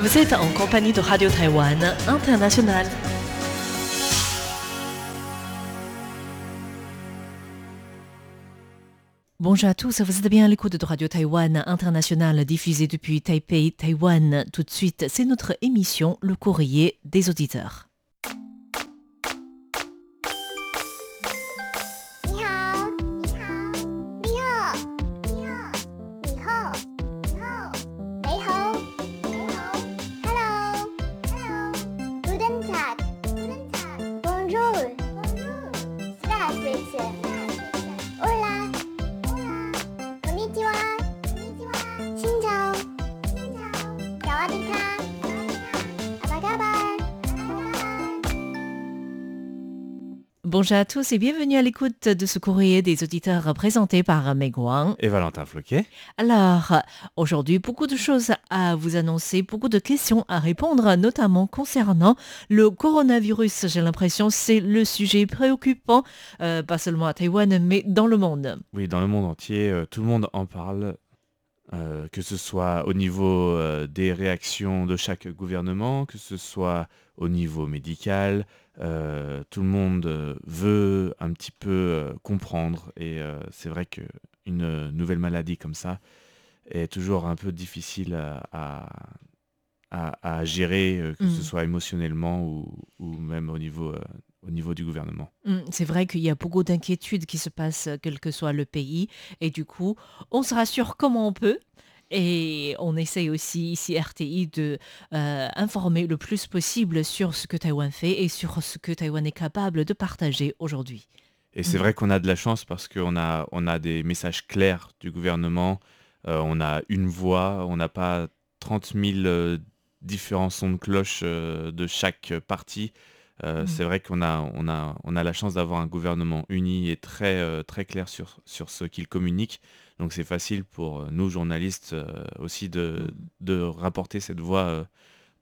Vous êtes en compagnie de Radio Taïwan International. Bonjour à tous, vous êtes bien à l'écoute de Radio Taïwan International diffusée depuis Taipei, Taïwan. Tout de suite, c'est notre émission Le courrier des auditeurs. Bonjour à tous et bienvenue à l'écoute de ce courrier des auditeurs présenté par Meg Wang. Et Valentin Floquet. Alors, aujourd'hui, beaucoup de choses à vous annoncer, beaucoup de questions à répondre, notamment concernant le coronavirus. J'ai l'impression que c'est le sujet préoccupant, euh, pas seulement à Taïwan, mais dans le monde. Oui, dans le monde entier, euh, tout le monde en parle, euh, que ce soit au niveau des réactions de chaque gouvernement, que ce soit au niveau médical. Euh, tout le monde euh, veut un petit peu euh, comprendre et c'est vrai qu'une nouvelle maladie comme ça est toujours un peu difficile à, à- à- à gérer, que ce soit émotionnellement ou, ou même au niveau, au niveau du gouvernement. Hum, C'est vrai qu'il y a beaucoup d'inquiétudes qui se passent, quel que soit le pays, et du coup, on se rassure comme on peut. Et on essaye aussi ici RTI de euh, informer le plus possible sur ce que Taïwan fait et sur ce que Taïwan est capable de partager aujourd'hui. Et c'est Mhm. vrai qu'on a de la chance parce qu'on a, on a des messages clairs du gouvernement, euh, on a une voix, on n'a pas 30 000 euh, différents sons de cloche de chaque parti. Euh, Mhm. C'est vrai qu'on a, on a, on a la chance d'avoir un gouvernement uni et très, euh, très clair sur, sur ce qu'il communique. Donc c'est facile pour euh, nous, journalistes, euh, aussi de, de rapporter cette voix euh,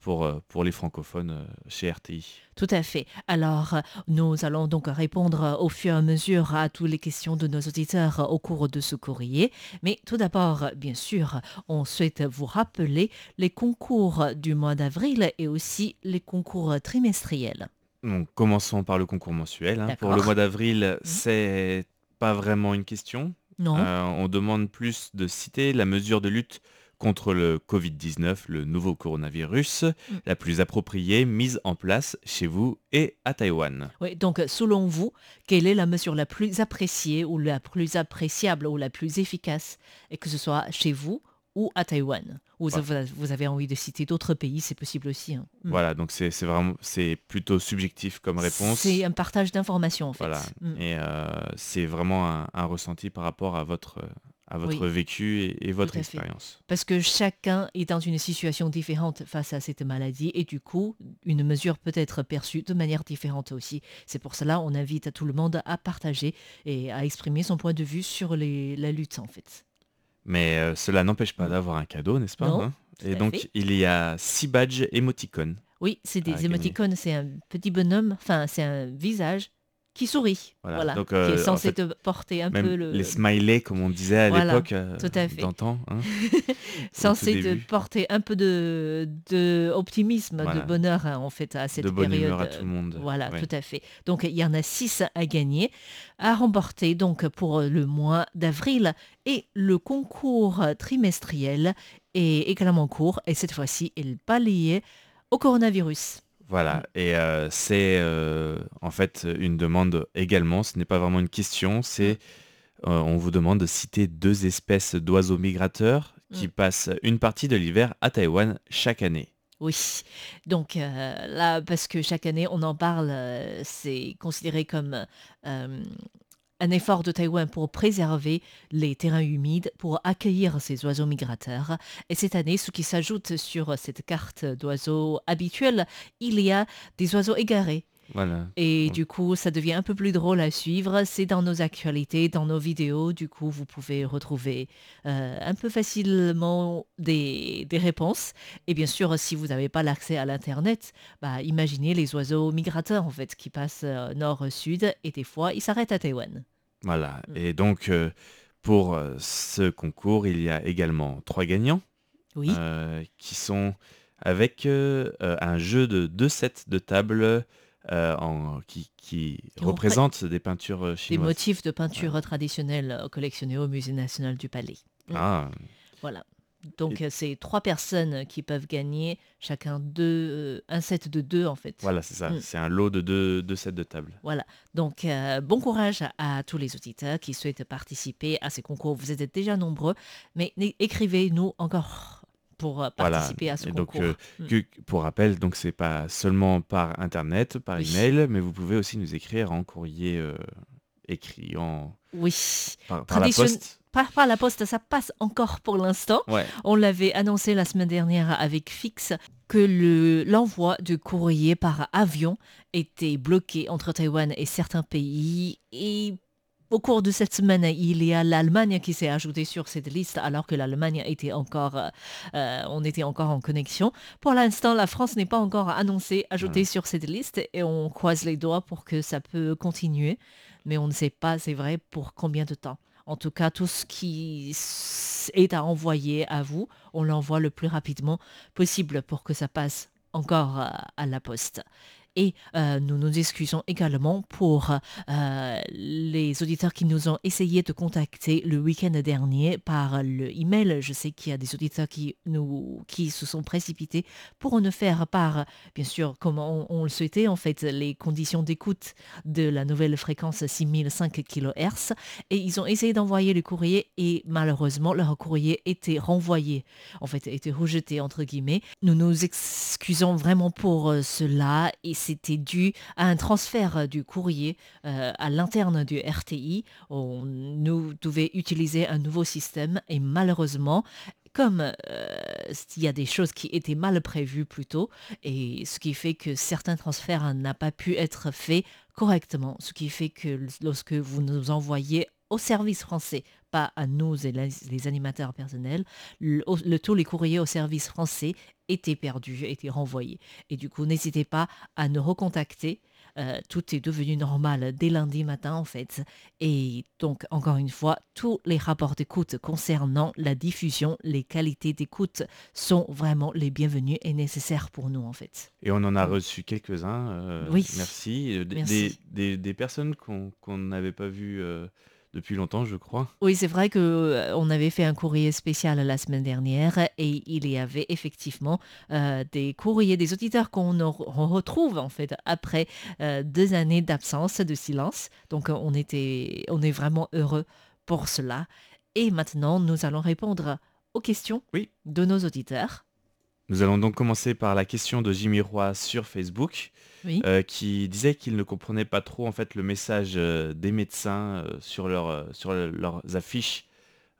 pour, pour les francophones chez RTI. Tout à fait. Alors, nous allons donc répondre au fur et à mesure à toutes les questions de nos auditeurs au cours de ce courrier. Mais tout d'abord, bien sûr, on souhaite vous rappeler les concours du mois d'avril et aussi les concours trimestriels. Donc, commençons par le concours mensuel. hein. Pour le mois d'avril, c'est pas vraiment une question. Non Euh, on demande plus de citer la mesure de lutte contre le Covid-19, le nouveau coronavirus, Mm. la plus appropriée mise en place chez vous et à Taïwan. Oui, donc selon vous, quelle est la mesure la plus appréciée ou la plus appréciable ou la plus efficace, et que ce soit chez vous ou à Taïwan Ou Ouais. vous- avez envie de citer d'autres pays, c'est possible aussi. hein. Mm. Voilà, donc c'est vraiment c'est plutôt subjectif comme réponse. C'est un partage d'informations en fait. Voilà, Mm. et euh, c'est vraiment un, un ressenti par rapport à votre à votre Oui. vécu et, et votre à expérience. Parce que chacun est dans une situation différente face à cette maladie et du coup, une mesure peut être perçue de manière différente aussi. C'est pour cela on invite tout le monde à partager et à exprimer son point de vue sur les- la lutte en fait. Mais euh, cela n'empêche pas d'avoir un cadeau, n'est-ce pas Non, hein? Et donc fait. il y a six badges émoticônes. Oui, c'est des gagner. émoticônes, c'est un petit bonhomme, enfin c'est un visage qui sourit, Voilà, voilà, donc, qui euh, est en censé fait, te porter un peu le... les smileys, comme on disait à Voilà, l'époque euh, tout à fait. d'antan. hein. censé te porter un peu de, de optimisme, Voilà. de bonheur hein, en fait à cette de bonne période. humeur à tout le monde. Voilà, tout à fait. Donc il y en a six à gagner, à remporter donc pour le mois d'avril et le concours trimestriel est également en cours et cette fois-ci il est pas lié au coronavirus. Voilà, et euh, c'est euh, en fait une demande également, ce n'est pas vraiment une question, c'est Mm. euh, on vous demande de citer deux espèces d'oiseaux migrateurs qui Mm. passent une partie de l'hiver à Taïwan chaque année. Oui, donc là, parce que chaque année on en parle, c'est considéré comme un effort de Taïwan pour préserver les terrains humides, pour accueillir ces oiseaux migrateurs. Et cette année, ce qui s'ajoute sur cette carte d'oiseaux habituelle, il y a des oiseaux égarés. Voilà. Et du coup, ça devient un peu plus drôle à suivre. C'est dans nos actualités, dans nos vidéos. Du coup, vous pouvez retrouver euh, un peu facilement des, des réponses. Et bien sûr, si vous n'avez pas l'accès à l'Internet, bah, imaginez les oiseaux migrateurs, en fait, qui passent euh, nord-sud et des fois, ils s'arrêtent à Taïwan. Voilà. Mm. Et donc, euh, pour ce concours, il y a également trois gagnants Oui, euh, qui sont avec un jeu de deux sets de table euh, en, qui, qui Qui repré- représentent des peintures euh, Des chinoises. motifs de peinture traditionnelle euh, collectionnés au Musée national du Palais. Mm. Ah, Voilà. Donc Et- c'est trois personnes qui peuvent gagner chacun deux, un set de deux en fait. voilà, c'est ça. Mm. C'est un lot de deux, deux sets de table. Voilà. Donc, euh, bon courage à, à tous les auditeurs qui souhaitent participer à ces concours. Vous êtes déjà nombreux, mais écrivez-nous encore pour euh, Voilà. participer à ce Et concours. euh, Mm. que- pour rappel, donc c'est pas seulement par internet, par Oui. email, mais vous pouvez aussi nous écrire en courrier euh, écrit, en Oui. par, par la poste. Par, par la poste, ça passe encore pour l'instant. Ouais. On l'avait annoncé la semaine dernière avec Fix que le- l'envoi de courrier par avion était bloqué entre Taïwan et certains pays. Et au cours de cette semaine, il y a l'Allemagne qui s'est ajoutée sur cette liste alors que l'Allemagne était encore, euh, on était encore en connexion. Pour l'instant, la France n'est pas encore annoncée, ajoutée sur cette liste et on croise les doigts pour que ça peut continuer. Mais on ne sait pas, c'est vrai, pour combien de temps. En tout cas, tout ce qui est à envoyer à vous, on l'envoie le plus rapidement possible pour que ça passe encore euh, à la poste. Et euh, nous nous excusons également pour euh, les auditeurs qui nous ont essayé de contacter le week-end dernier par le email. Je sais qu'il y a des auditeurs qui, nous, qui se sont précipités pour nous faire part, bien sûr, comme on, le souhaitait, en fait, les conditions d'écoute de la nouvelle fréquence 6005 kHz. Et ils ont essayé d'envoyer le courrier et malheureusement, leur courrier était renvoyé, en fait, était rejeté, entre guillemets. Nous nous excusons vraiment pour euh, cela c'était dû à un transfert euh, du courrier euh, à l'interne du RTI. On, nous devait utiliser un nouveau système et malheureusement, comme euh, il y a des choses qui étaient mal prévues plus tôt, et ce qui fait que certains transferts n'ont pas pu être faits correctement, ce qui fait que lorsque vous nous envoyez au service français, pas à nous et les, animateurs personnels, le, le, tous les courriers au service français étaient perdus, étaient renvoyés. Et du coup, n'hésitez pas à nous recontacter. Euh, tout est devenu normal dès lundi matin en fait. Et donc, encore une fois, tous les rapports d'écoute concernant la diffusion, les qualités d'écoute sont vraiment les bienvenus et nécessaires pour nous en fait. Et on en a reçu quelques-uns. euh, Oui. Merci. Des, Merci. Des, des, des personnes qu'on n'avait pas vues euh, depuis longtemps, je crois. Oui, c'est vrai que euh, on avait fait un courrier spécial la semaine dernière et il y avait effectivement euh, des courriers des auditeurs qu'on on retrouve en fait après euh, deux années d'absence, de silence. Donc on était, on est vraiment heureux pour cela. Et maintenant, nous allons répondre aux questions Oui. de nos auditeurs. Nous allons donc commencer par la question de Jimmy Roy sur Facebook, Oui. euh, qui disait qu'il ne comprenait pas trop en fait le message euh, des médecins euh, sur, leur, sur le- leurs affiches.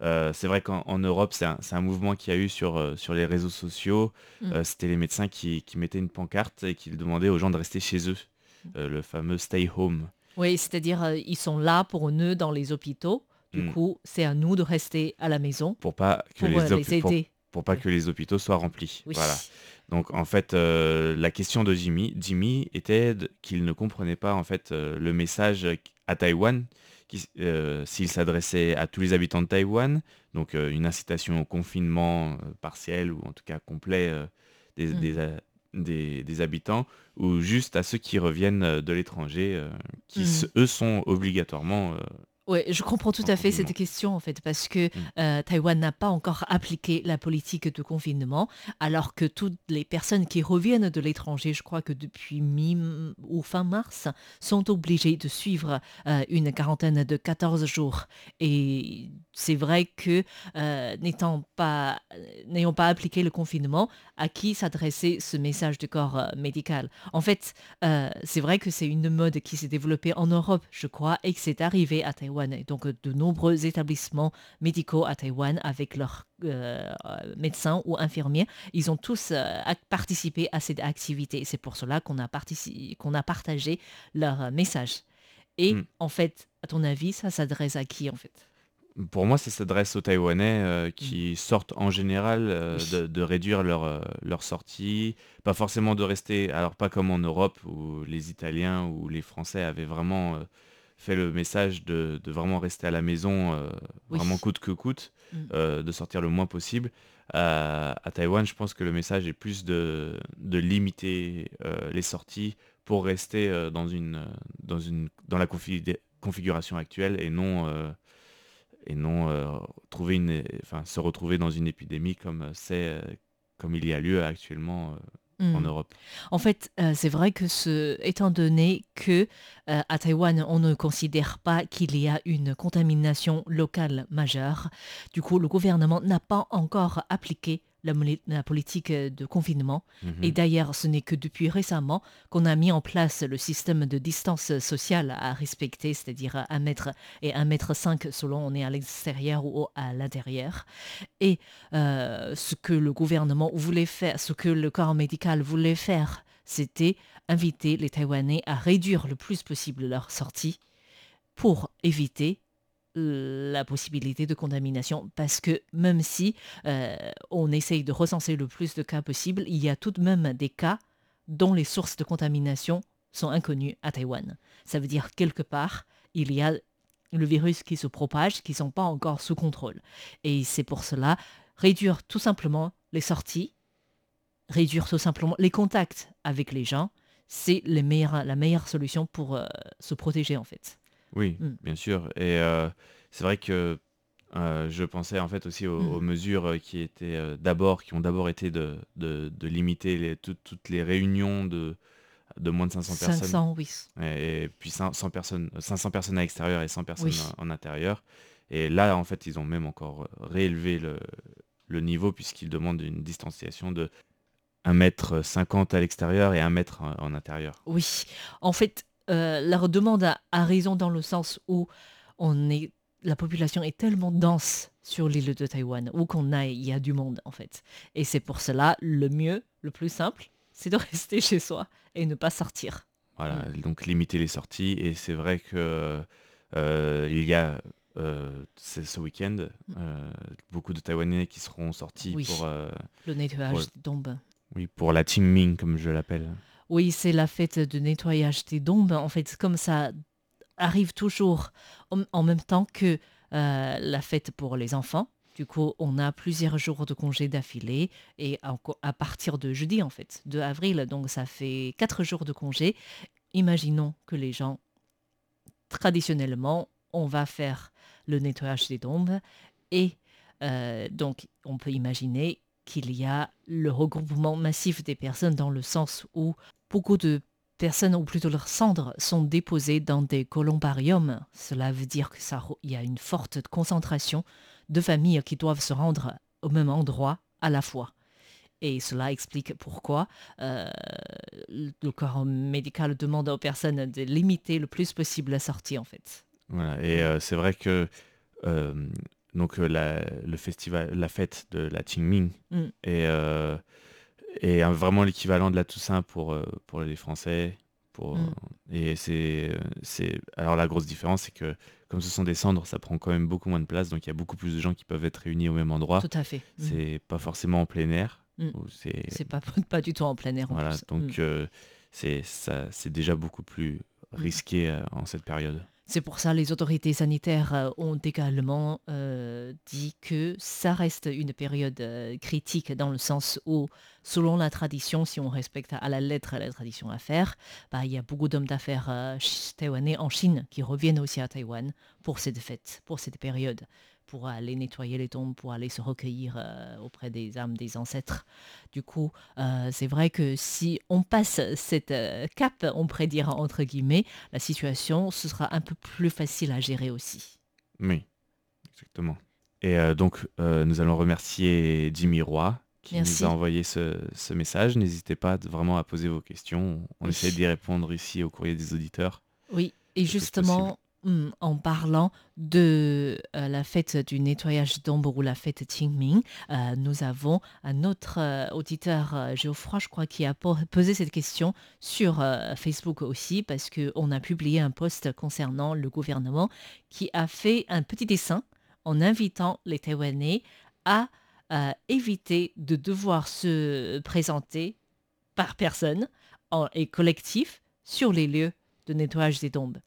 C'est vrai qu'en en Europe, c'est un, mouvement qu'il y a eu sur, sur les réseaux sociaux. Mm. C'était les médecins qui, qui mettaient une pancarte et qui demandaient aux gens de rester chez eux, Euh, le fameux stay home. Oui, c'est-à-dire ils sont là pour nous dans les hôpitaux. Du Mm. coup, c'est à nous de rester à la maison pour pas que pour les, les aider. pour pas que les hôpitaux soient remplis. Oui. Voilà. Donc en fait, euh, la question de Jimmy, Jimmy était qu'il ne comprenait pas en fait euh, le message à Taïwan, euh, s'il s'adressait à tous les habitants de Taïwan, donc une incitation au confinement partiel ou en tout cas complet euh, des, des, des- des habitants, ou juste à ceux qui reviennent de l'étranger, qui Mm. se- eux sont obligatoirement Oui, je comprends tout à fait cette question en fait parce que Mm. euh, Taïwan n'a pas encore appliqué la politique de confinement alors que toutes les personnes qui reviennent de l'étranger, je crois que depuis mi ou fin mars, sont obligées de suivre euh, une quarantaine de 14 jours. Et c'est vrai que euh, n'étant pas, n'ayant pas appliqué le confinement, à qui s'adressait ce message du corps médical? En fait, c'est vrai que c'est une mode qui s'est développée en Europe, je crois, et que c'est arrivé à Taïwan. Donc, euh, de nombreux établissements médicaux à Taïwan, avec leurs euh, euh, médecins ou infirmiers, ils ont tous euh, participé à cette activité. C'est pour cela qu'on a, qu'on a partagé leur message. Et Mm. en fait, à ton avis, ça s'adresse à qui en fait? Pour moi, ça s'adresse aux Taïwanais euh, qui sortent en général euh, de, de réduire leur, euh, leur sortie, pas forcément de rester, alors pas comme en Europe où les Italiens ou les Français avaient vraiment fait le message de, de vraiment rester à la maison, euh, Oui. vraiment coûte que coûte, Mm. euh, de sortir le moins possible. À, à Taïwan, je pense que le message est plus de, de limiter euh, les sorties pour rester dans, une, dans, une, dans la confi- configuration actuelle et non, et non trouver une, enfin, se retrouver dans une épidémie comme, c'est, comme il y a lieu actuellement euh, en. Europe. En fait, euh, c'est vrai que ce, étant donné que euh, à Taïwan, on ne considère pas qu'il y a une contamination locale majeure, du coup, le gouvernement n'a pas encore appliqué la, politique de confinement. Mhm. Et d'ailleurs, ce n'est que depuis récemment qu'on a mis en place le système de distance sociale à respecter, c'est-à-dire un mètre et un mètre cinq selon on est à l'extérieur ou à l'intérieur. Et euh, ce que le gouvernement voulait faire, ce que le corps médical voulait faire, c'était inviter les Taïwanais à réduire le plus possible leur sortie pour éviter la possibilité de contamination parce que même si euh, on essaye de recenser le plus de cas possible, il y a tout de même des cas dont les sources de contamination sont inconnues à Taïwan. Ça veut dire quelque part, il y a le virus qui se propage, qui ne sont pas encore sous contrôle. Et c'est pour cela réduire tout simplement les sorties, réduire tout simplement les contacts avec les gens, c'est la meilleure solution pour euh, se protéger en fait. Oui, Mm. bien sûr. Et euh, c'est vrai que euh, je pensais en fait aussi aux, Mm. aux mesures euh, qui étaient d'abord, qui ont d'abord été de, de- de limiter les- toutes les réunions de, de moins de 500 personnes. 500, oui. Et, et puis 500 personnes, 500 personnes à l'extérieur et 100 personnes Oui. en, en intérieur. Et là, en fait, ils ont même encore réélevé le, le niveau puisqu'ils demandent une distanciation de 1m50 à l'extérieur et 1 mètre en, en intérieur. Oui, en fait, euh, leur demande a, a raison dans le sens où on est, la population est tellement dense sur l'île de Taïwan, où qu'on aille, il y a du monde en fait. Et c'est pour cela, le mieux, le plus simple, c'est de rester chez soi et ne pas sortir. Voilà, Mm. donc limiter les sorties. Et c'est vrai que euh, il y a euh, ce week-end euh, beaucoup de Taïwanais qui seront sortis Mm. Oui. pour, Le nettoyage tombes. oui, pour la Qingming, comme je l'appelle. Oui, c'est la fête de nettoyage des tombes. En fait, comme ça arrive toujours en, en même temps que euh, la fête pour les enfants. Du coup, on a plusieurs jours de congé d'affilée et à, partir de jeudi, en fait, de avril, donc ça fait quatre jours de congé. Imaginons que les gens, traditionnellement, on va faire le nettoyage des tombes et euh, donc on peut imaginer qu'il y a le regroupement massif des personnes dans le sens où beaucoup de personnes, ou plutôt leurs cendres, sont déposées dans des columbariums. Cela veut dire que ça, il y a une forte concentration de familles qui doivent se rendre au même endroit à la fois. Et cela explique pourquoi euh, le corps médical demande aux personnes de limiter le plus possible la sortie, en fait. Voilà. Et euh, c'est vrai que euh, donc la, le festival, la fête de la Qingming Mm. est, euh, un- vraiment l'équivalent de la Toussaint pour, euh, pour les Français. Pour, Mm. Et c'est, c'est alors la grosse différence, c'est que comme ce sont des cendres, ça prend quand même beaucoup moins de place, donc il y a beaucoup plus de gens qui peuvent être réunis au même endroit. Tout à fait. Mm. C'est pas forcément en plein air. Mm. c'est C'est pas, pas du tout en plein air. en voilà, plus. donc euh, c'est ça, c'est déjà beaucoup plus risqué euh, en cette période. C'est pour ça les autorités sanitaires euh, ont également euh, dit que ça reste une période euh, critique dans le sens où, selon la tradition, si on respecte à la lettre la tradition à faire, bah, il y a beaucoup d'hommes d'affaires taïwanais en Chine qui reviennent aussi à Taïwan pour cette fête, pour cette période, pour aller nettoyer les tombes, pour aller se recueillir euh, auprès des âmes des ancêtres. Du coup, euh, c'est vrai que si on passe cette euh, cape, on pourrait dire entre guillemets, la situation, ce sera un peu plus facile à gérer aussi. Oui, exactement. Et euh, donc, nous allons remercier Jimmy Roy qui Merci. nous a envoyé ce, ce message. N'hésitez pas vraiment à poser vos questions. On Oui. essaie d'y répondre ici au courrier des auditeurs. Oui, et justement, hum, en parlant de euh, la fête du nettoyage d'ombre ou la fête Qingming, euh, nous avons un autre euh, auditeur, Geoffroy, je crois, qui a po- posé cette question sur Facebook aussi, parce qu'on a publié un post concernant le gouvernement qui a fait un petit dessin en invitant les Taïwanais à éviter de devoir se présenter par personne et collectif sur les lieux de nettoyage des tombes.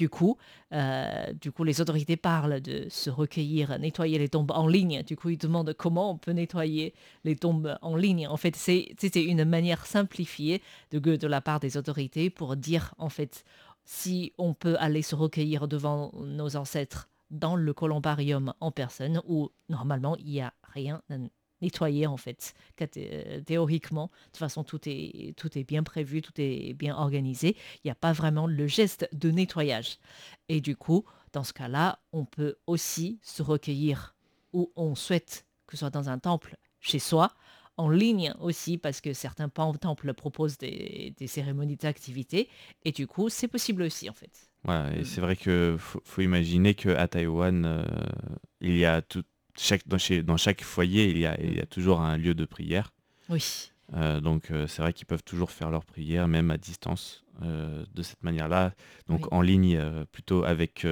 Du coup, euh, du coup, les autorités parlent de se recueillir, nettoyer les tombes en ligne. Du coup, ils demandent comment on peut nettoyer les tombes en ligne. En fait, c'était une manière simplifiée de, de la part des autorités pour dire, en fait, si on peut aller se recueillir devant nos ancêtres dans le columbarium en personne, où normalement il n'y a rien nettoyer en fait, euh, théoriquement. De toute façon, tout est, tout est bien prévu, tout est bien organisé. Il n'y a pas vraiment le geste de nettoyage. Et du coup, dans ce cas-là, on peut aussi se recueillir où on souhaite, que ce soit dans un temple chez soi, en ligne aussi, parce que certains temples proposent des, cérémonies d'activité. Et du coup, c'est possible aussi, en fait. Voilà, et mm. c'est vrai que faut, imaginer qu'à Taïwan, euh, il y a tout, chaque, dans, dans, chaque foyer, il y, a, il y a toujours un lieu de prière. Oui. Euh, donc euh, c'est vrai qu'ils peuvent toujours faire leur prière, même à distance, de cette manière-là. Donc en ligne, plutôt avec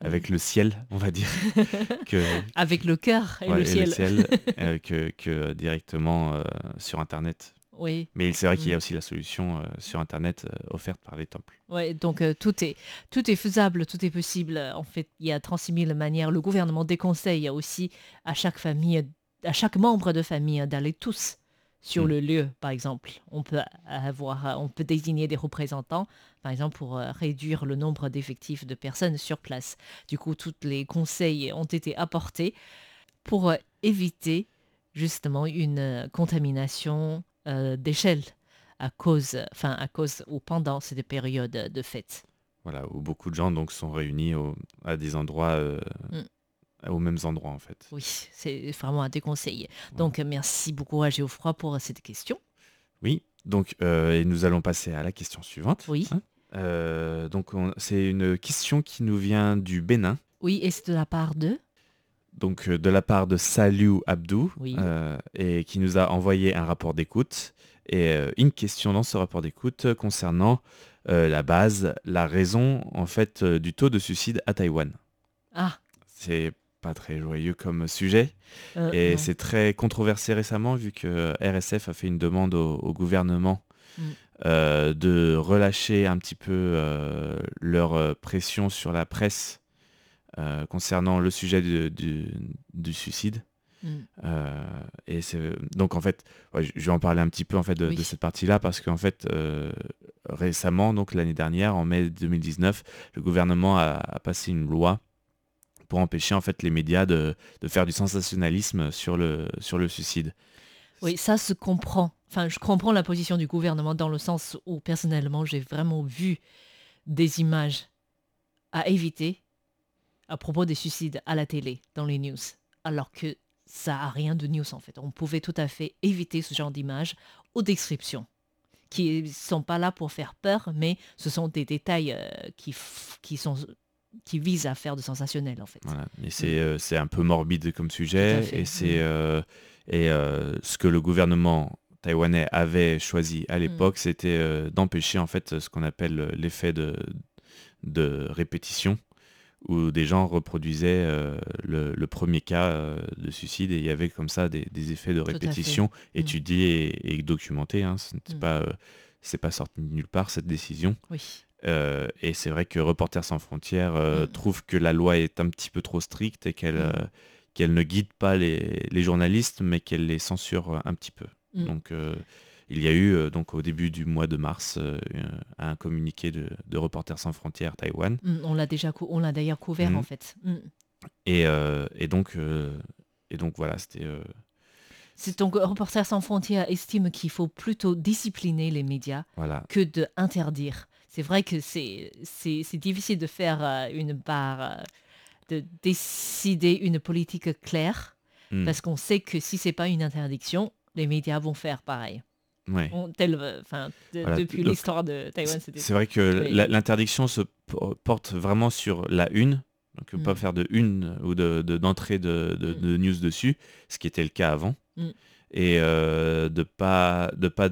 avec le ciel, on va dire. que, avec le cœur et le ciel. Euh, que, directement euh, sur Internet. Oui. Mais c'est vrai qu'il y a mm. aussi la solution euh, sur Internet offerte par les temples. Oui, donc tout, est, tout est faisable, tout est possible. En fait, il y a 36 000 manières. Le gouvernement déconseille aussi à chaque famille, à chaque membre de famille d'aller tous sur mm. le lieu, par exemple. On peut avoir, on peut désigner des représentants, par exemple, pour euh, réduire le nombre d'effectifs de personnes sur place. Du coup, tous les conseils ont été apportés pour euh, éviter justement une euh, d'échelle à cause, enfin à cause ou pendant cette période de fête. Voilà, où beaucoup de gens donc sont réunis à des endroits mm aux mêmes endroits en fait. Oui, c'est vraiment à déconseiller. Donc merci beaucoup à Géoffroy pour cette question. Oui, donc euh, et nous allons passer à la question suivante. Oui. Hein. Euh, donc c'est une question qui nous vient du Bénin. Oui, et c'est de la part de donc euh, de la part de Salou Abdou, et qui nous a envoyé un rapport d'écoute et une question dans ce rapport d'écoute concernant la base, la raison en fait du taux de suicide à Taïwan. Ah. C'est très joyeux comme sujet. Euh, et c'est très controversé récemment vu que RSF a fait une demande au, gouvernement mm. euh, de relâcher un petit peu euh, leur pression sur la presse concernant le sujet du, suicide. Mm. et c'est donc en fait, je vais en parler un petit peu en fait de, cette partie-là parce qu'en fait récemment, donc l'année dernière, en mai 2019, le gouvernement a, a passé une loi pour empêcher en fait les médias de, faire du sensationnalisme sur le, sur le suicide. Oui, ça se comprend. Enfin, je comprends la position du gouvernement dans le sens où personnellement j'ai vraiment vu des images à éviter à propos des suicides à la télé, dans les news, alors que ça n'a rien de news en fait. On pouvait tout à fait éviter ce genre d'images aux descriptions qui ne sont pas là pour faire peur, mais ce sont des détails euh, qui, qui sont qui vise à faire de sensationnel en fait. Voilà. Et c'est mm. euh, un peu morbide comme sujet et c'est mm. euh, et ce que le gouvernement taïwanais avait choisi à mm. l'époque, c'était d'empêcher en fait ce qu'on appelle l'effet de, de répétition où des gens reproduisaient le, premier cas de suicide et il y avait comme ça des, effets de répétition étudiés et, documentés. Hein. Ce n'est pas, c'est pas sorti de nulle part cette décision. Oui. Euh, et c'est vrai que Reporters sans frontières euh, mm. trouve que la loi est un petit peu trop stricte et qu'elle mm. euh, qu'elle ne guide pas les, journalistes, mais qu'elle les censure un petit peu. Mm. Donc il y a eu donc au début du mois de mars un communiqué de, Reporters sans frontières Taïwan. on l'a déjà on l'a d'ailleurs couvert en fait. Et, et, donc et donc voilà c'était. C'est donc Reporters sans frontières estime qu'il faut plutôt discipliner les médias que de interdire c'est vrai que c'est difficile de faire euh, une part, euh, de décider une politique claire, parce qu'on sait que si c'est pas une interdiction, les médias vont faire pareil. Ouais. Euh, depuis l'histoire de Taïwan, C'est vrai que l'interdiction se porte vraiment sur la une, donc ne pas hmm. faire de une ou d'entrée de, de, de, news dessus, ce qui était le cas avant, et de pas de pas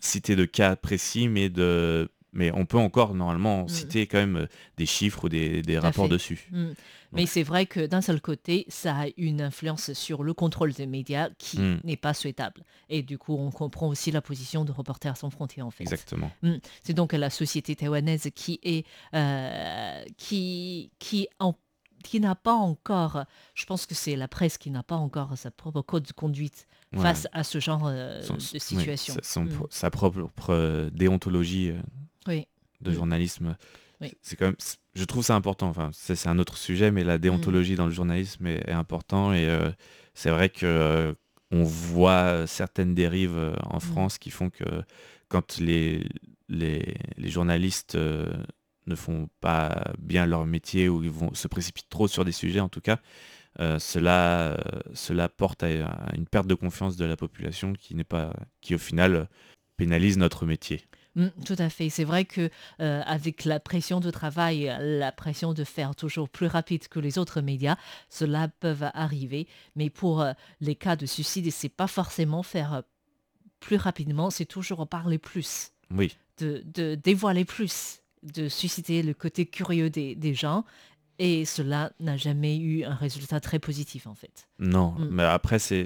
citer de cas précis, mais de mais on peut encore normalement Mm. citer quand même euh, des chiffres ou des, rapports fait. dessus. Mm. Mais c'est vrai que d'un seul côté, ça a une influence sur le contrôle des médias qui Mm. n'est pas souhaitable. Et du coup, on comprend aussi la position de Reporters sans frontières en fait. Exactement. C'est donc la société taïwanaise qui est euh, qui qui en- qui n'a pas encore, je pense que c'est la presse qui n'a pas encore sa propre code de conduite Ouais. face à ce genre euh, Son- de situation. sa- son Mm. pro- sa propre déontologie Oui. de Mm. journalisme. Oui. C'est- quand même, je trouve ça important. Enfin, c'est un autre sujet, mais la déontologie dans le journalisme est, est important et euh, c'est vrai que euh, on voit certaines dérives euh, en France qui font que quand les les, les journalistes ne font pas bien leur métier ou ils vont se précipitent trop sur des sujets, en tout cas, cela cela porte à, à une perte de confiance de la population qui n'est pas qui au final pénalise notre métier. Mm, tout à fait. C'est vrai que euh, avec la pression de travail, la pression de faire toujours plus rapide que les autres médias, cela peut arriver. Mais pour euh, les cas de suicide, c'est pas forcément faire euh, plus rapidement, c'est toujours parler plus, Oui. de, de dévoiler plus, de susciter le côté curieux des, des gens. Et cela n'a jamais eu un résultat très positif en fait. Non, Mm. mais après c'est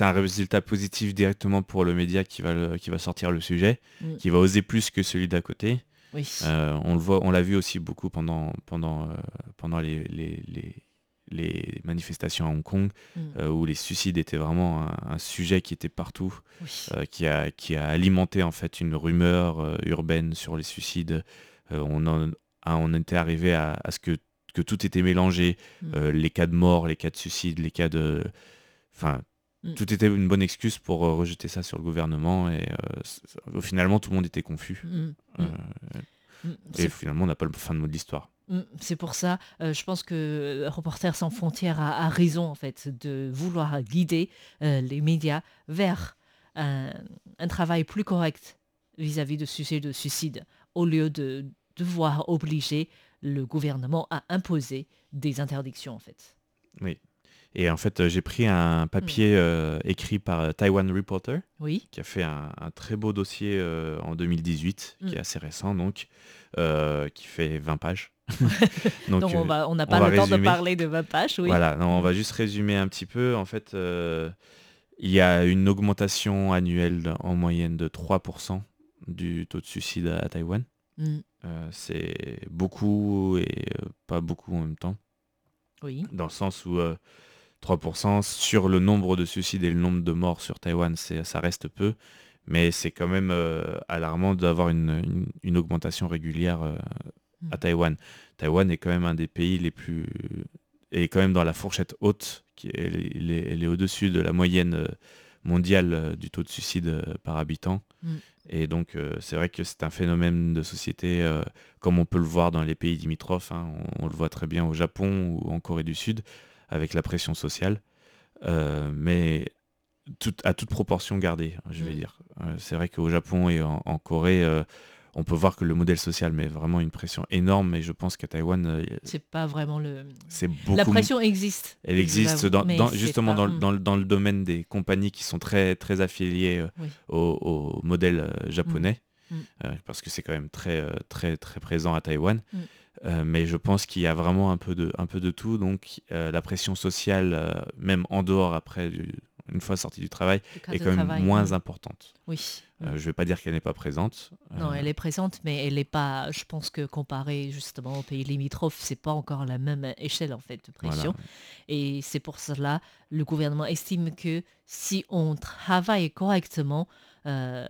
un résultat positif directement pour le média qui va le- qui va sortir le sujet, Mm. qui va oser plus que celui d'à côté. Oui. Euh, on le voit, on l'a vu aussi beaucoup pendant pendant euh, pendant les, les, les- les manifestations à Hong Kong Mm. euh, où les suicides étaient vraiment un, un sujet qui était partout, Oui. qui a qui a alimenté en fait une rumeur urbaine sur les suicides. On en ah, on était arrivé à, à ce que que tout était mélangé, Mm. euh, les cas de mort, les cas de suicide, les cas de... Enfin, Mm. tout était une bonne excuse pour euh, rejeter ça sur le gouvernement et euh, finalement tout le monde était confus. Mm. Et finalement on n'a pas le fin de mot de l'histoire. C'est pour ça, euh, je pense que Reporters sans frontières a, a raison en fait de vouloir guider euh, les médias vers un, un travail plus correct vis-à-vis de sujets de suicide, au lieu de devoir obliger le gouvernement à imposer des interdictions en fait. Oui. Et en fait euh, j'ai pris un papier euh, écrit par euh, Taiwan Reporter Oui, qui a fait un, un très beau dossier euh, en 2018, qui Mm. est assez récent donc, euh, qui fait 20 pages. donc, on n'a on pas le temps de parler de ma page, oui. Voilà, non, on va juste résumer un petit peu. En fait, il y a une augmentation annuelle en moyenne de 3% du taux de suicide à, à Taïwan. Mm, Euh, c'est beaucoup et euh, pas beaucoup en même temps, Oui, dans le sens où euh, 3% sur le nombre de suicides et le nombre de morts sur Taïwan, ça reste peu, mais c'est quand même euh, alarmant d'avoir une, une- une augmentation régulière euh, à Mm. Taïwan. Taïwan est quand même un des pays les plus est quand même dans la fourchette haute, qui est, elle est, au-dessus de la moyenne euh, mondiale euh, du taux de suicide euh, par habitant. Mm. Et donc euh, c'est vrai que c'est un phénomène de société euh, comme on peut le voir dans les pays limitrophes. hein. On, on le voit très bien au Japon ou en Corée du Sud avec la pression sociale. Euh, mais tout- à toute proportion gardée, je vais Mm. dire. Euh, c'est vrai qu'au Japon et en, en Corée, on peut voir que le modèle social met vraiment une pression énorme, mais je pense qu'à Taïwan, euh, c'est pas vraiment le... c'est beaucoup. La pression existe. Elle existe dans, dans- justement pas- dans, le- Mm. dans domaine des compagnies qui sont très, très affiliées euh, Oui. au, au modèle euh, japonais, Mm. euh, parce que c'est quand même très, très, très présent à Taïwan. Mm. Euh, mais je pense qu'il y a vraiment un peu de, un peu de tout. Donc euh, la pression sociale, même en dehors, après, du- une fois sorti du travail, est quand même travail, moins importante. Oui. Euh, je ne vais pas dire qu'elle n'est pas présente. Non, Euh, elle est présente, mais elle n'est pas. Je pense que comparé justement aux pays limitrophes, c'est pas encore la même échelle en fait de voilà. pression. Et c'est pour cela le gouvernement estime que si on travaille correctement euh,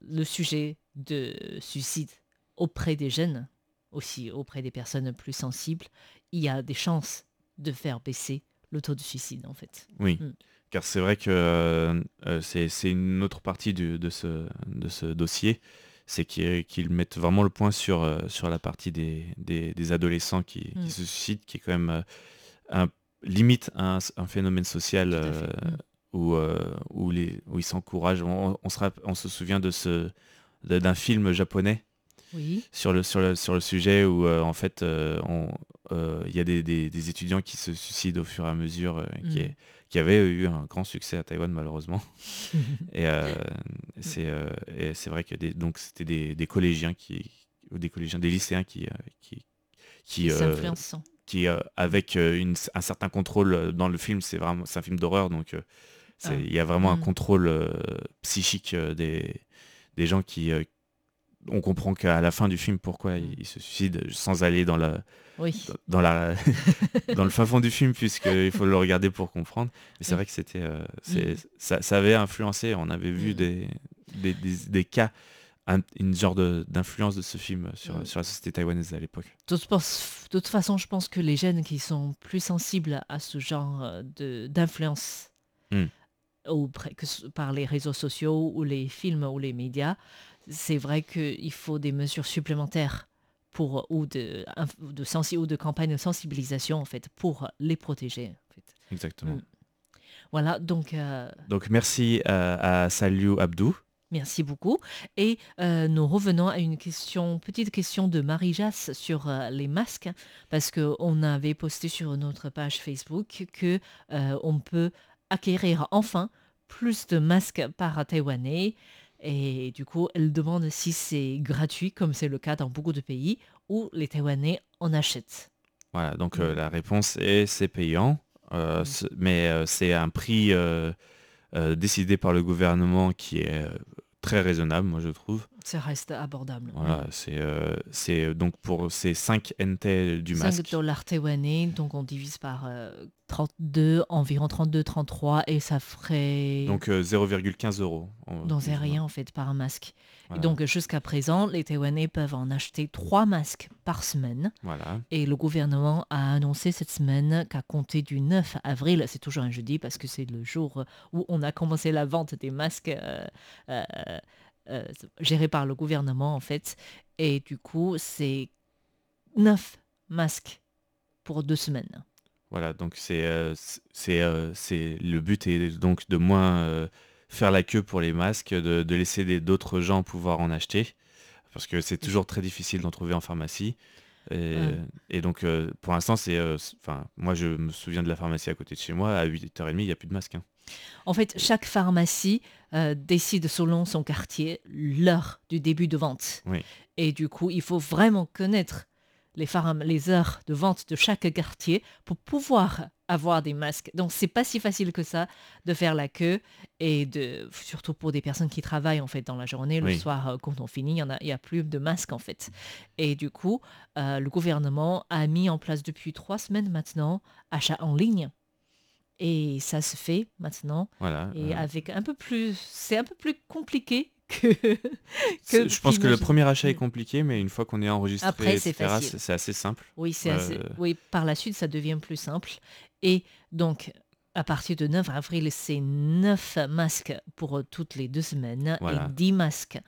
le sujet de suicide auprès des jeunes, aussi auprès des personnes plus sensibles, il y a des chances de faire baisser le taux de suicide en fait. Oui, Mm. Car c'est vrai que euh, euh, c'est une autre partie du- de, ce, de ce dossier, c'est qu'ils mettent vraiment le point sur, euh, sur la partie des, des, des adolescents qui, Mm. qui se suicident, qui est quand même un, limite un, un phénomène social euh. Mm. où, euh, où, les, où ils s'encouragent. On, on se, on se souvient de ce de- d'un film japonais Oui. sur le, sur le, sur le sujet où euh, en fait il y a des, des- des étudiants qui se suicident au fur et à mesure, qui, Mm. est- qui avaient eu un grand succès à Taïwan malheureusement. Et euh, c'est euh, c'est vrai que des, donc c'était des, des collégiens qui ou des collégiens, des lycéens qui euh, qui qui, Qui euh, qui avec une- un certain contrôle dans le film, c'est vraiment c'est un film d'horreur donc Ah. il y a vraiment un Mm. contrôle psychique des des gens qui on comprend qu'à la fin du film pourquoi Mm. ils, ils se suicident sans aller dans la Oui. dans la dans le fin fond du film puisqu'il faut le regarder pour comprendre mais c'est Mm. vrai que c'était euh, Mm. ça, ça avait influencé on avait vu Mm. des, des, des- des cas un- une genre d'influence de ce film sur, Mm. sur la société taïwanaise à l'époque De toute, façon, je pense que les jeunes qui sont plus sensibles à ce genre euh, de- d'influence. Ou par les réseaux sociaux ou les films ou les médias, c'est vrai qu'il faut des mesures supplémentaires pour ou de, de sensi- ou de campagne de sensibilisation en fait pour les protéger. en fait. exactement Mm. Voilà, donc euh, donc merci à, à Saliu Abdou Merci beaucoup. Et euh, nous revenons à une question, petite question de Marie Jass sur euh, les masques, parce qu'on avait posté sur notre page Facebook que euh, on peut acquérir enfin plus de masques par Taïwanais. Et du coup, elle demande si c'est gratuit, comme c'est le cas dans beaucoup de pays, où les Taïwanais en achètent. Voilà, donc euh, Mm. la réponse est c'est payant, euh, Mm. mais euh, c'est un prix décidé par le gouvernement qui est très raisonnable, moi je trouve. Ça reste abordable. Voilà, c'est euh, c'est donc pour ces 5 NT du 5 masque. dollars taïwanais, donc on divise par euh, 32, environ 32, 33, et ça ferait Donc euh, 0,15 euros. ou moins. rien en fait par un masque. Voilà. donc jusqu'à présent, les Taïwanais peuvent en acheter trois masques par semaine. Voilà. Et le gouvernement a annoncé cette semaine qu'à compter du 9 avril, c'est toujours un jeudi parce que c'est le jour où on a commencé la vente des masques euh, gérés par le gouvernement en fait. Et du coup, c'est 9 masques pour deux semaines. Voilà, donc c'est euh, c'est euh, c'est le but est donc de moins faire la queue pour les masques, de, de laisser d'autres gens pouvoir en acheter, parce que c'est toujours très difficile d'en trouver en pharmacie. Et, Ouais. et donc pour l'instant c'est, c'est- enfin moi je me souviens de la pharmacie à côté de chez moi, à 8h30 il n'y a plus de masques. hein. En fait, chaque pharmacie euh, décide selon son quartier l'heure du début de vente. Oui. Et du coup, il faut vraiment connaître les, heures de vente de chaque quartier pour pouvoir avoir des masques. Donc, c'est pas si facile que ça de faire la queue et de, surtout pour des personnes qui travaillent en fait dans la journée, le Oui. soir euh, quand on finit, il y en a, il y a plus de masques en fait. Et du coup, euh, le gouvernement a mis en place depuis trois semaines maintenant achat en ligne. Et ça se fait maintenant Voilà. et euh, avec un peu plus, c'est un peu plus compliqué que. je pense que le premier achat est compliqué, mais une fois qu'on est enregistré, Après, c'est etc., assez simple. Oui, c'est assez- Euh, oui, par la suite, ça devient plus simple. Et donc, à partir de 9 avril, c'est 9 masques pour toutes les deux semaines Voilà. et 10 masques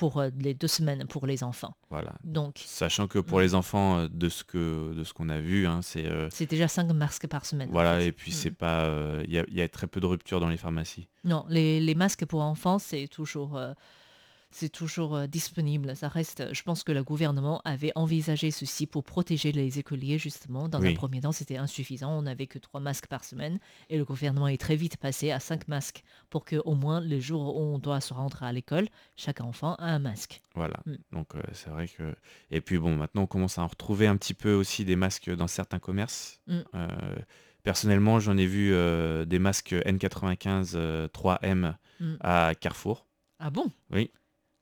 pour euh, les deux semaines pour les enfants. Voilà. Donc, Sachant que pour Mm. les enfants, euh, de ce que de ce qu'on a vu, hein, c'est euh, c'est déjà 5 masques par semaine. en voilà, fait. et puis Mm. c'est pas, euh, il y, y a très peu de ruptures dans les pharmacies. Non, les, les masques pour enfants, c'est toujours, c'est toujours euh, disponible. Ça reste. Je pense que le gouvernement avait envisagé ceci pour protéger les écoliers justement. Dans un Oui. premier temps, c'était insuffisant. On n'avait que trois masques par semaine, et le gouvernement est très vite passé à cinq masques pour que au moins les jours où on doit se rendre à l'école, chaque enfant a un masque. Voilà. Mm. Donc euh, c'est vrai que et puis bon, maintenant on commence à en retrouver un petit peu aussi des masques dans certains commerces. Mm. Euh, personnellement, j'en ai vu euh, des masques N95 euh, 3M Mm. à Carrefour. Ah bon?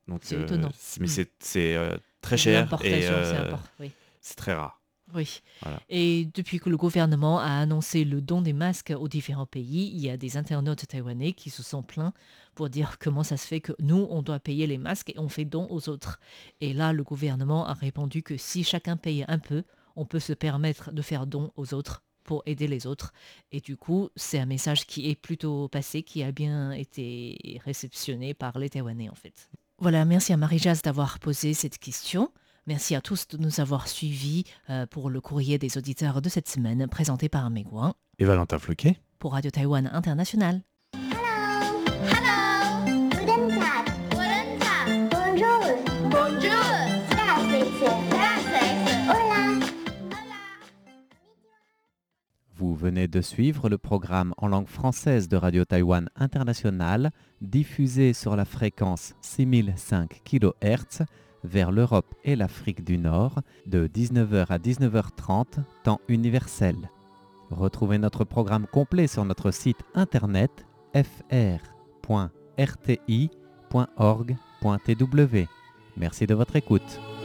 Donc C'est euh, étonnant. mais Mm. c'est euh, très cher et l'importation, c'est euh, oui. c'est très rare. Oui. Voilà. Et depuis que le gouvernement a annoncé le don des masques aux différents pays, il y a des internautes taïwanais qui se sont plaints pour dire comment ça se fait que nous, on doit payer les masques et on fait don aux autres. Et là, le gouvernement a répondu que si chacun paye un peu, on peut se permettre de faire don aux autres pour aider les autres. Et du coup, c'est un message qui est plutôt passé, qui a bien été réceptionné par les Taïwanais en fait. Voilà, merci à Marie-Jazz d'avoir posé cette question. Merci à tous de nous avoir suivis euh, pour le courrier des auditeurs de cette semaine présenté par Megouin Et Valentin Floquet pour Radio Taïwan International. Venez de suivre le programme en langue française de Radio Taïwan International, diffusé sur la fréquence 6005 kHz vers l'Europe et l'Afrique du Nord de 19h à 19h30, temps universel. Retrouvez notre programme complet sur notre site internet fr.rti.org.tw. Merci de votre écoute.